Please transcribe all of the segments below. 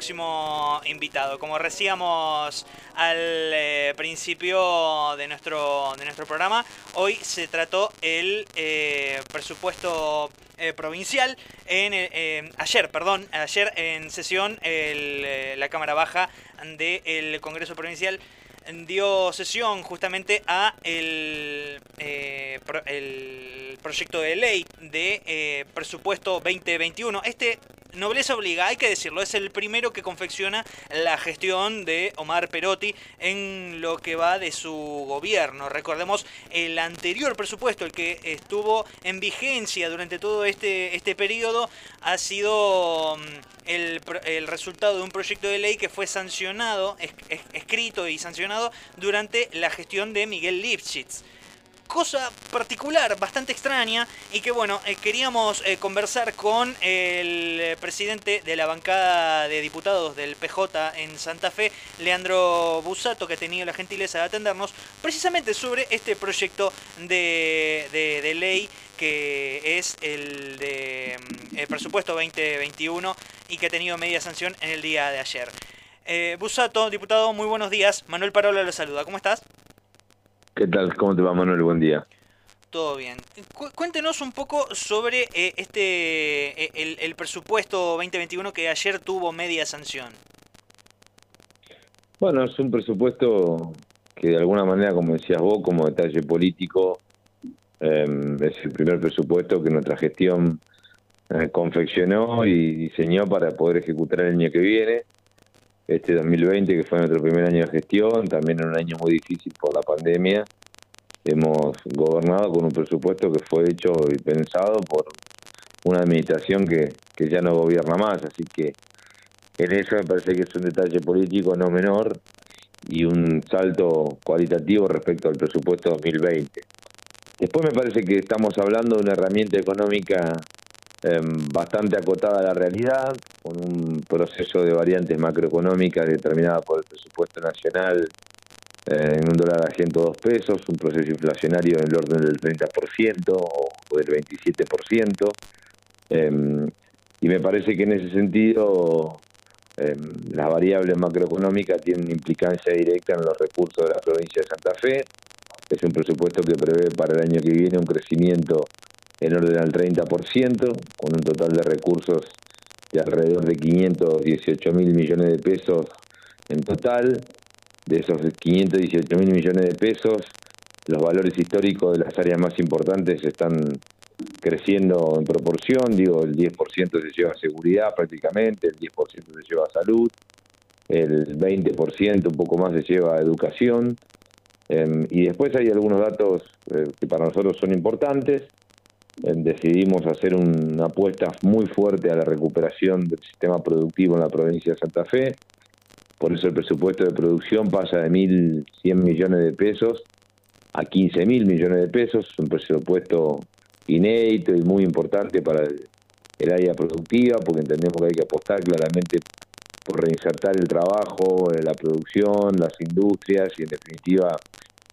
próximo invitado. Como decíamos al eh, principio de nuestro, de nuestro programa, hoy se trató el eh, presupuesto eh, provincial. En, ayer, perdón, ayer en sesión la Cámara Baja del Congreso Provincial dio sesión justamente a el, el proyecto de ley de presupuesto 2021. Este nobleza obliga, hay que decirlo, es el primero que confecciona la gestión de Omar Perotti en lo que va de su gobierno. Recordemos el anterior presupuesto, el que estuvo en vigencia durante todo este, este periodo, ha sido mm, el, el resultado de un proyecto de ley que fue sancionado, escrito y sancionado durante la gestión de Miguel Lipschitz cosa particular, bastante extraña, y que bueno, eh, queríamos eh, conversar con el presidente de la bancada de diputados del PJ en Santa Fe, Leandro Busato, que ha tenido la gentileza de atendernos, precisamente sobre este proyecto de, de, ley que es el de mm, el presupuesto 2021 y que ha tenido media sanción en el día de ayer. Eh, Busato, diputado, muy buenos días. Manuel Parola lo saluda. ¿Cómo estás? ¿Qué tal? ¿Cómo te va, Manuel? Buen día. Todo bien. cuéntenos un poco sobre eh, este eh, el, presupuesto 2021 que ayer tuvo media sanción. Bueno, es un presupuesto que de alguna manera, como decías vos, como detalle político, em, es el primer presupuesto que nuestra gestión eh, confeccionó y diseñó para poder ejecutar el año que viene este 2020, que fue nuestro primer año de gestión, también en un año muy difícil por la pandemia, hemos gobernado con un presupuesto que fue hecho y pensado por una administración que, que ya no gobierna más, así que en eso me parece que es un detalle político no menor y un salto cualitativo respecto al presupuesto 2020. Después me parece que estamos hablando de una herramienta económica bastante acotada la realidad, con un proceso de variantes macroeconómicas determinada por el presupuesto nacional eh, en un dólar a 102 pesos, un proceso inflacionario en el orden del 30% o del 27%, em, y me parece que en ese sentido em, las variables macroeconómicas tienen implicancia directa en los recursos de la provincia de Santa Fe. Es un presupuesto que prevé para el año que viene un crecimiento en orden al 30%, con un total de recursos de alrededor de 518 mil millones de pesos en total. De esos 518 mil millones de pesos, los valores históricos de las áreas más importantes están creciendo en proporción, digo, el 10% se lleva a seguridad prácticamente, el 10% se lleva a salud, el 20% un poco más se lleva a educación, em, y después hay algunos datos eh, que para nosotros son importantes, decidimos hacer una apuesta muy fuerte a la recuperación del sistema productivo en la provincia de Santa Fe. Por eso el presupuesto de producción pasa de 1.100 millones de pesos a 15.000 millones de pesos, un presupuesto inédito y muy importante para el, área productiva, porque entendemos que hay que apostar claramente por reinsertar el trabajo, la producción, las industrias y en definitiva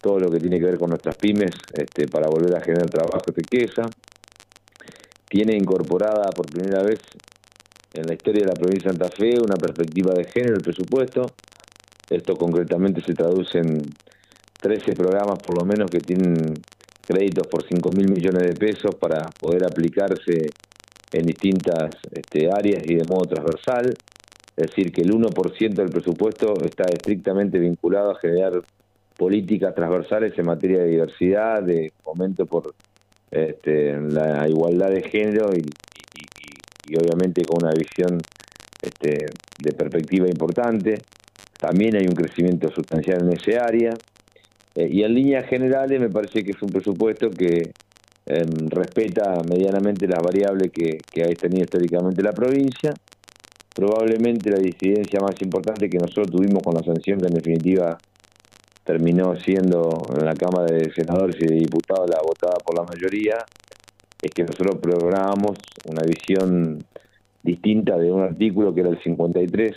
todo lo que tiene que ver con nuestras pymes este, para volver a generar trabajo y riqueza. Tiene incorporada por primera vez en la historia de la provincia de Santa Fe una perspectiva de género el presupuesto. Esto concretamente se traduce en 13 programas por lo menos que tienen créditos por 5 mil millones de pesos para poder aplicarse en distintas este, áreas y de modo transversal. Es decir, que el 1% del presupuesto está estrictamente vinculado a generar políticas transversales en materia de diversidad, de fomento por este, la igualdad de género y, obviamente con una visión este, de perspectiva importante. También hay un crecimiento sustancial en ese área. Eh, y en líneas generales me parece que es un presupuesto que em, respeta medianamente las variables que, que ha tenido históricamente la provincia. Probablemente la disidencia más importante que nosotros tuvimos con la sanción, que en definitiva terminó siendo en la Cámara de Senadores y de Diputados la votada por la mayoría, es que nosotros programamos una visión distinta de un artículo que era el 53,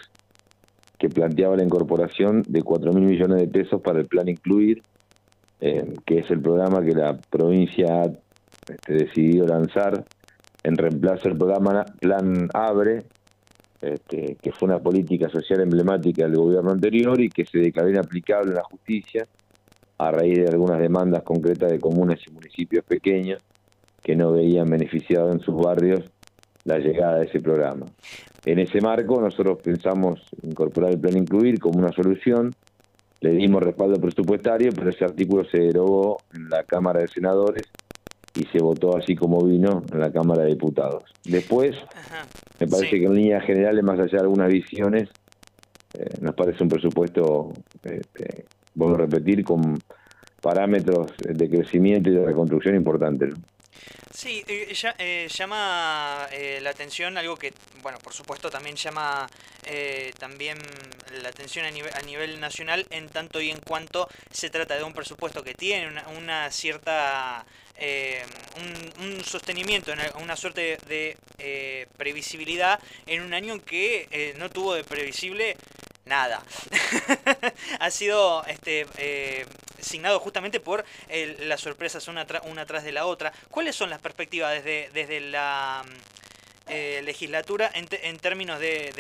que planteaba la incorporación de 4 mil millones de pesos para el plan Incluir, eh, que es el programa que la provincia ha este, decidido lanzar en reemplazo del programa Plan Abre, este, que fue una política social emblemática del gobierno anterior y que se declaró inaplicable en la justicia a raíz de algunas demandas concretas de comunas y municipios pequeños que no veían beneficiado en sus barrios la llegada de ese programa. En ese marco nosotros pensamos incorporar el plan Incluir como una solución, le dimos respaldo presupuestario, pero ese artículo se derogó en la Cámara de Senadores y se votó así como vino en la Cámara de Diputados. Después, me parece que en líneas generales, más allá de algunas visiones, eh, nos parece un presupuesto, este, vuelvo a repetir, con parámetros de crecimiento y de reconstrucción importantes. Sí, eh, eh, llama la atención algo que, bueno, por supuesto también llama también la atención a nivel, a nivel nacional en tanto y en cuanto se trata de un presupuesto que tiene una cierta eh, un, sostenimiento, una suerte de eh, previsibilidad en un año que eh, no tuvo de previsible nada. ha sido este, signado justamente por las sorpresas una, una tras de la otra. ¿Cuáles son las perspectivas desde, desde la eh, legislatura en, en términos de,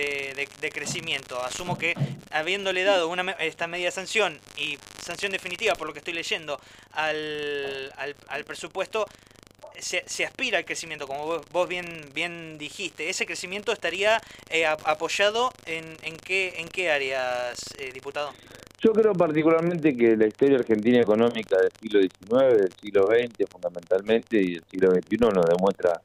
de, crecimiento. Asumo que habiéndole dado una, esta media sanción y sanción definitiva, por lo que estoy leyendo, al, al, presupuesto, se, se, aspira al crecimiento, como vos, bien, bien dijiste. ¿Ese crecimiento estaría eh, apoyado en, en, qué, en qué áreas, eh, diputado? Yo creo particularmente que la historia argentina económica del siglo XIX, del siglo XX fundamentalmente y del siglo XXI nos demuestra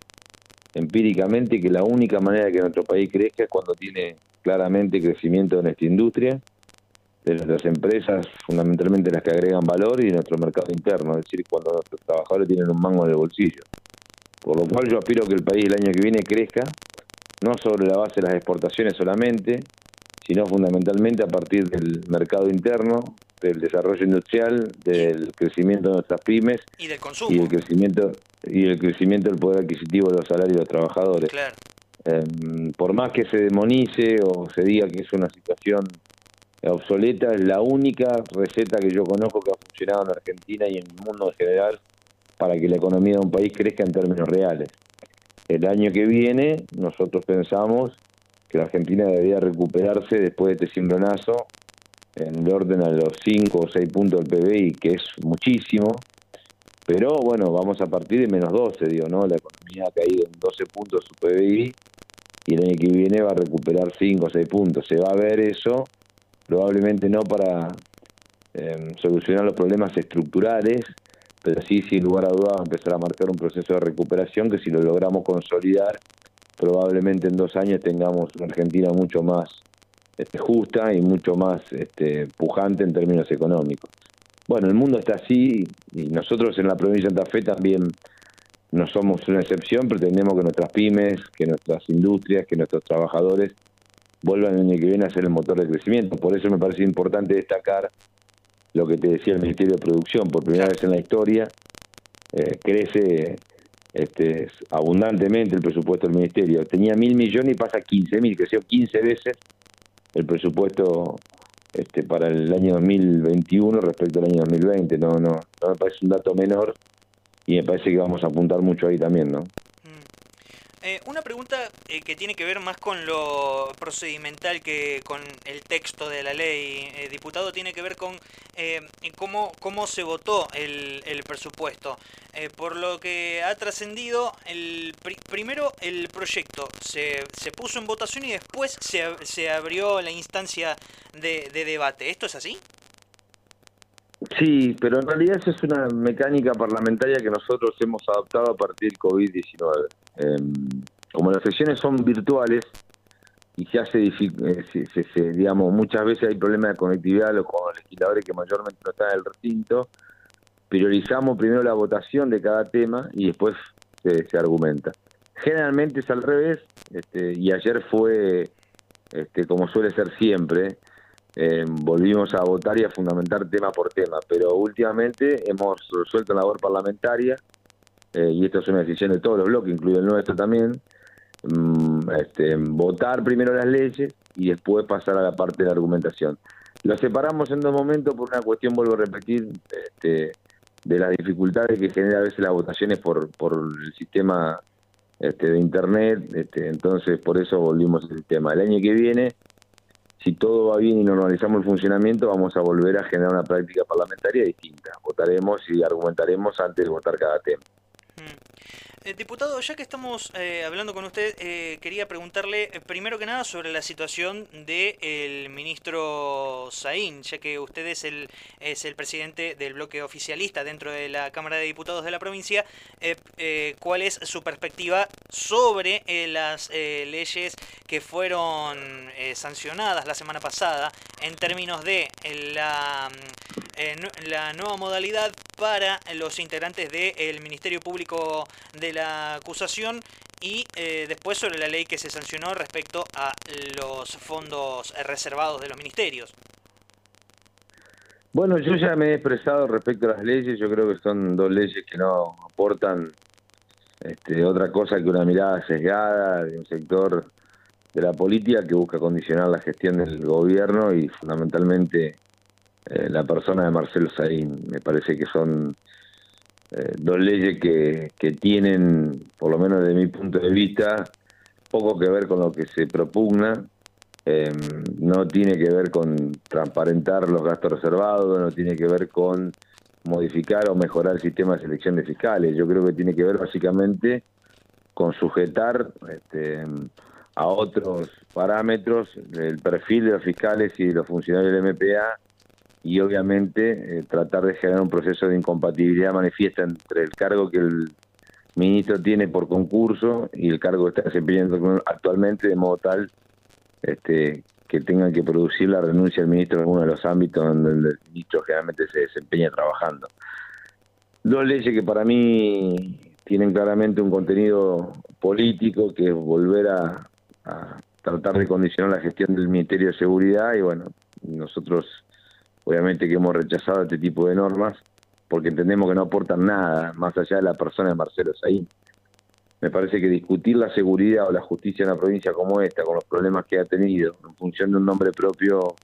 empíricamente que la única manera que nuestro país crezca es cuando tiene claramente crecimiento de nuestra industria, de nuestras empresas, fundamentalmente las que agregan valor, y de nuestro mercado interno, es decir, cuando nuestros trabajadores tienen un mango en el bolsillo. Por lo cual yo aspiro que el país el año que viene crezca, no sobre la base de las exportaciones solamente, sino fundamentalmente a partir del mercado interno, del desarrollo industrial, del crecimiento de nuestras pymes y del consumo y el crecimiento y el crecimiento del poder adquisitivo de los salarios de los trabajadores. Em, por más que se demonice o se diga que es una situación obsoleta, es la única receta que yo conozco que ha funcionado en Argentina y en el mundo en general para que la economía de un país crezca en términos reales. El año que viene nosotros pensamos que la Argentina debería recuperarse después de este cimbronazo en el orden a los 5 o 6 puntos del PBI, que es muchísimo, pero bueno, vamos a partir de menos 12, digo, ¿no? La economía ha caído en 12 puntos su PBI y el año que viene va a recuperar 5 o 6 puntos. Se va a ver eso, probablemente no para em, solucionar los problemas estructurales, pero sí, sin lugar a dudas, va a empezar a marcar un proceso de recuperación que si lo logramos consolidar, probablemente en dos años tengamos una Argentina mucho más este, justa y mucho más este, pujante en términos económicos. Bueno, el mundo está así y nosotros en la provincia de Santa Fe también no somos una excepción, pretendemos que nuestras pymes, que nuestras industrias, que nuestros trabajadores vuelvan el año que viene a ser el motor de crecimiento. Por eso me parece importante destacar lo que te decía el Ministerio de Producción. Por primera vez en la historia eh, crece este, abundantemente el presupuesto del Ministerio. Tenía mil millones y pasa a 15 mil, creció 15 veces el presupuesto este, para el año 2021 respecto al año 2020. No, no, no me parece un dato menor y me parece que vamos a apuntar mucho ahí también, ¿no? Eh, una pregunta eh, que tiene que ver más con lo procedimental que con el texto de la ley, eh, diputado, tiene que ver con cómo, cómo se votó el, el presupuesto. por lo que ha trascendido, el primero el proyecto se, se puso en votación y después se, se abrió la instancia de, de debate. ¿Esto es así? Sí, pero en realidad esa es una mecánica parlamentaria que nosotros hemos adoptado a partir del COVID-19. Em, como las sesiones son virtuales y se hace, eh, digamos, muchas veces hay problemas de conectividad con los legisladores que mayormente no están en el recinto, priorizamos primero la votación de cada tema y después se, argumenta. Generalmente es al revés, este, y ayer fue, este, como suele ser siempre, eh, volvimos a votar y a fundamentar tema por tema, pero últimamente hemos resuelto la labor parlamentaria, eh, y esto es una decisión de todos los bloques, incluido el nuestro también, mm, este, votar primero las leyes y después pasar a la parte de la argumentación. Lo separamos en dos momentos por una cuestión, vuelvo a repetir, este, de las dificultades que genera a veces las votaciones por, por el sistema este, de Internet, este, entonces por eso volvimos al tema. El año que viene, si todo va bien y normalizamos el funcionamiento, vamos a volver a generar una práctica parlamentaria distinta. Votaremos y argumentaremos antes de votar cada tema. Eh, diputado, ya que estamos eh, hablando con usted, eh, quería preguntarle primero que nada sobre la situación del ministro Saín, ya que usted es el, es el presidente del bloque oficialista dentro de la Cámara de Diputados de la provincia. ¿Cuál es su perspectiva sobre las leyes que fueron sancionadas la semana pasada en términos de la, la nueva modalidad para los integrantes del Ministerio Público de la acusación y eh, después sobre la ley que se sancionó respecto a los fondos reservados de los ministerios. Bueno, yo ya me he expresado respecto a las leyes, yo creo que son dos leyes que no aportan este, otra cosa que una mirada sesgada de un sector de la política que busca condicionar la gestión del gobierno y fundamentalmente eh, la persona de Marcelo Saín. Me parece que son eh, dos leyes que, que tienen, por lo menos desde mi punto de vista, poco que ver con lo que se propugna, em, no tiene que ver con transparentar los gastos reservados, no tiene que ver con modificar o mejorar el sistema de selección de fiscales. Yo creo que tiene que ver básicamente con sujetar este, a otros parámetros el perfil de los fiscales y de los funcionarios del MPA y obviamente eh, tratar de generar un proceso de incompatibilidad manifiesta entre el cargo que el ministro tiene por concurso y el cargo que está desempeñando actualmente, de modo tal este, que tengan que producir la renuncia del ministro en alguno de los ámbitos donde el ministro generalmente se desempeña trabajando. Dos leyes que para mí tienen claramente un contenido político, que es volver a, a tratar de condicionar la gestión del Ministerio de Seguridad y bueno, nosotros obviamente que hemos rechazado este tipo de normas porque entendemos que no aportan nada más allá de la persona de Marcelo Saín. Me parece que discutir la seguridad o la justicia en una provincia como esta, con los problemas que ha tenido, en función de un nombre propio,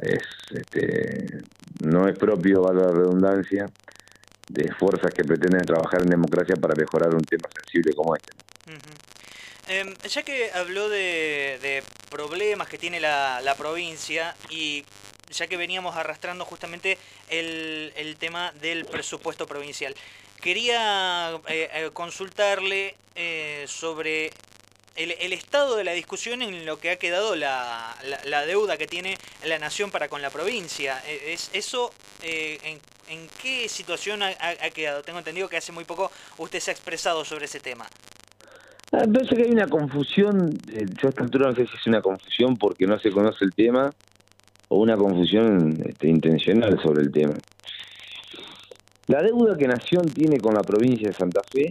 es este, no es propio, valga la redundancia, de fuerzas que pretenden trabajar en democracia para mejorar un tema sensible como este. Em, ya que habló de, problemas que tiene la, la provincia y ya que veníamos arrastrando justamente el, el tema del presupuesto provincial. Quería eh, eh, consultarle eh, sobre el, el, estado de la discusión en lo que ha quedado la, la, deuda que tiene la nación para con la provincia. ¿Es, ¿Eso en, en, qué situación ha, ha, quedado? Tengo entendido que hace muy poco usted se ha expresado sobre ese tema. Ah, que hay una confusión, yo a esta altura no sé si es una confusión porque no se conoce el tema o una confusión este, intencional sobre el tema. La deuda que Nación tiene con la provincia de Santa Fe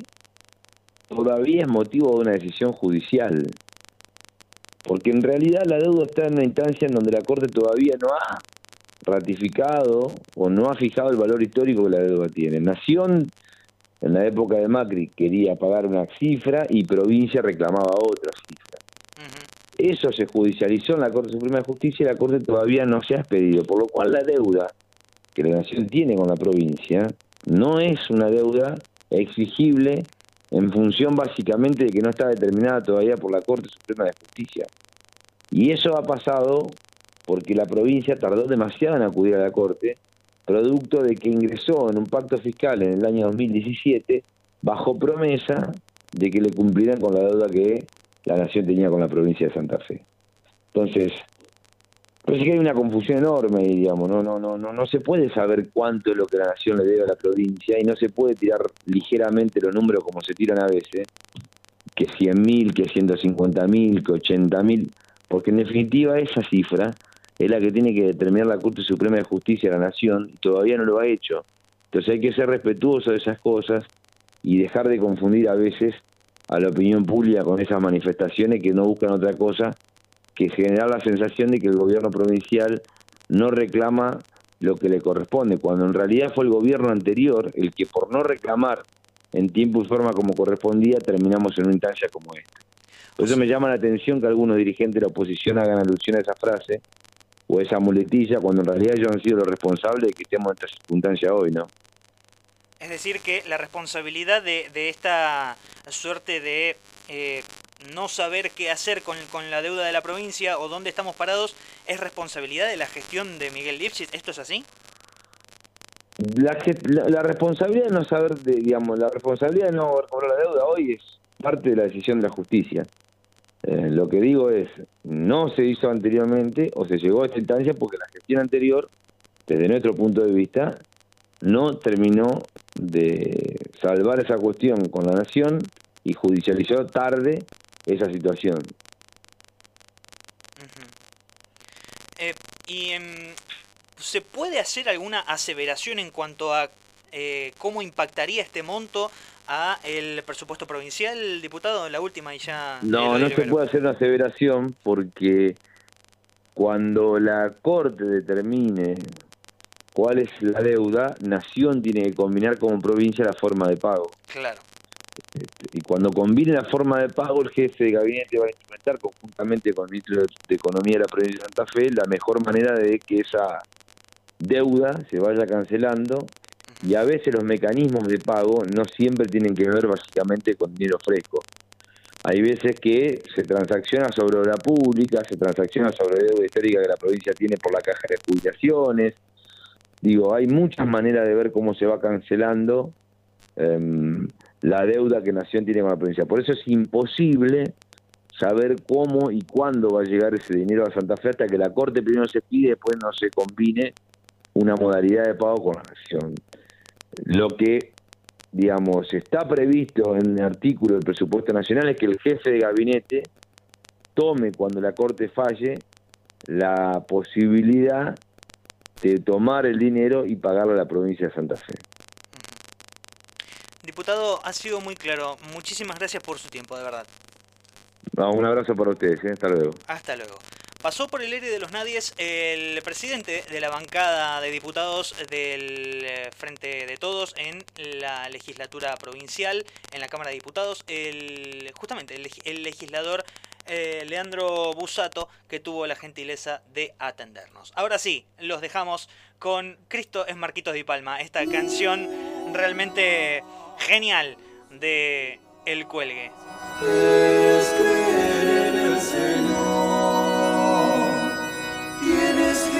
todavía es motivo de una decisión judicial, porque en realidad la deuda está en una instancia en donde la Corte todavía no ha ratificado o no ha fijado el valor histórico que la deuda tiene. Nación, en la época de Macri, quería pagar una cifra y provincia reclamaba otra cifra. Eso se judicializó en la Corte Suprema de Justicia y la Corte todavía no se ha expedido, por lo cual la deuda que la Nación tiene con la provincia no es una deuda exigible en función básicamente de que no está determinada todavía por la Corte Suprema de Justicia. Y eso ha pasado porque la provincia tardó demasiado en acudir a la Corte, producto de que ingresó en un pacto fiscal en el año 2017 bajo promesa de que le cumplirán con la deuda que la nación tenía con la provincia de Santa Fe. Entonces, parece que hay una confusión enorme, digamos, no, no, no, no, no se puede saber cuánto es lo que la nación le debe a la provincia y no se puede tirar ligeramente los números como se tiran a veces, que 100.000, que 150.000, que 80.000, porque en definitiva esa cifra es la que tiene que determinar la Corte Suprema de Justicia de la Nación y todavía no lo ha hecho. Entonces hay que ser respetuoso de esas cosas y dejar de confundir a veces a la opinión pública con esas manifestaciones que no buscan otra cosa que generar la sensación de que el gobierno provincial no reclama lo que le corresponde, cuando en realidad fue el gobierno anterior el que por no reclamar en tiempo y forma como correspondía terminamos en una instancia como esta. Por eso me llama la atención que algunos dirigentes de la oposición hagan alusión a esa frase o esa muletilla cuando en realidad ellos han sido los responsables de que estemos en esta circunstancia hoy, ¿no? Es decir, que la responsabilidad de, de esta suerte de eh, no saber qué hacer con, con, la deuda de la provincia o dónde estamos parados, ¿es responsabilidad de la gestión de Miguel Lipschitz? ¿Esto es así? La, la, responsabilidad de no saber, de, digamos, la responsabilidad de no cobrar la deuda hoy es parte de la decisión de la justicia. Eh, lo que digo es, no se hizo anteriormente o se llegó a esta instancia porque la gestión anterior, desde nuestro punto de vista, no terminó de salvar esa cuestión con la nación y judicializó tarde esa situación. Eh, ¿Y se puede hacer alguna aseveración en cuanto a eh, cómo impactaría este monto a el presupuesto provincial, diputado, la última y ya... No, no se puede hacer una aseveración porque cuando la Corte determine cuál es la deuda, Nación tiene que combinar como provincia la forma de pago. Claro. Este, y cuando combine la forma de pago, el jefe de gabinete va a instrumentar conjuntamente con el ministro de Economía de la provincia de Santa Fe la mejor manera de que esa deuda se vaya cancelando y a veces los mecanismos de pago no siempre tienen que ver básicamente con dinero fresco. Hay veces que se transacciona sobre obra pública, se transacciona sobre deuda histórica que la provincia tiene por la caja de jubilaciones. Digo, hay muchas maneras de ver cómo se va cancelando em, la deuda que Nación tiene con la provincia. Por eso es imposible saber cómo y cuándo va a llegar ese dinero a Santa Fe hasta que la Corte primero se pide y después no se combine una modalidad de pago con la Nación. Lo que, digamos, está previsto en el artículo del presupuesto nacional es que el jefe de gabinete tome cuando la Corte falle la posibilidad de tomar el dinero y pagarlo a la provincia de Santa Fe. Diputado, ha sido muy claro. Muchísimas gracias por su tiempo, de verdad. un abrazo para ustedes. ¿eh? Hasta luego. Hasta luego. Pasó por el aire de los nadies el presidente de la bancada de diputados del eh, Frente de Todos en la legislatura provincial, en la Cámara de Diputados, el, justamente el, legislador eh, Leandro Busato, que tuvo la gentileza de atendernos. Ahora sí, los dejamos con Cristo es Marquitos de Palma, esta canción realmente genial de El Cuelgue.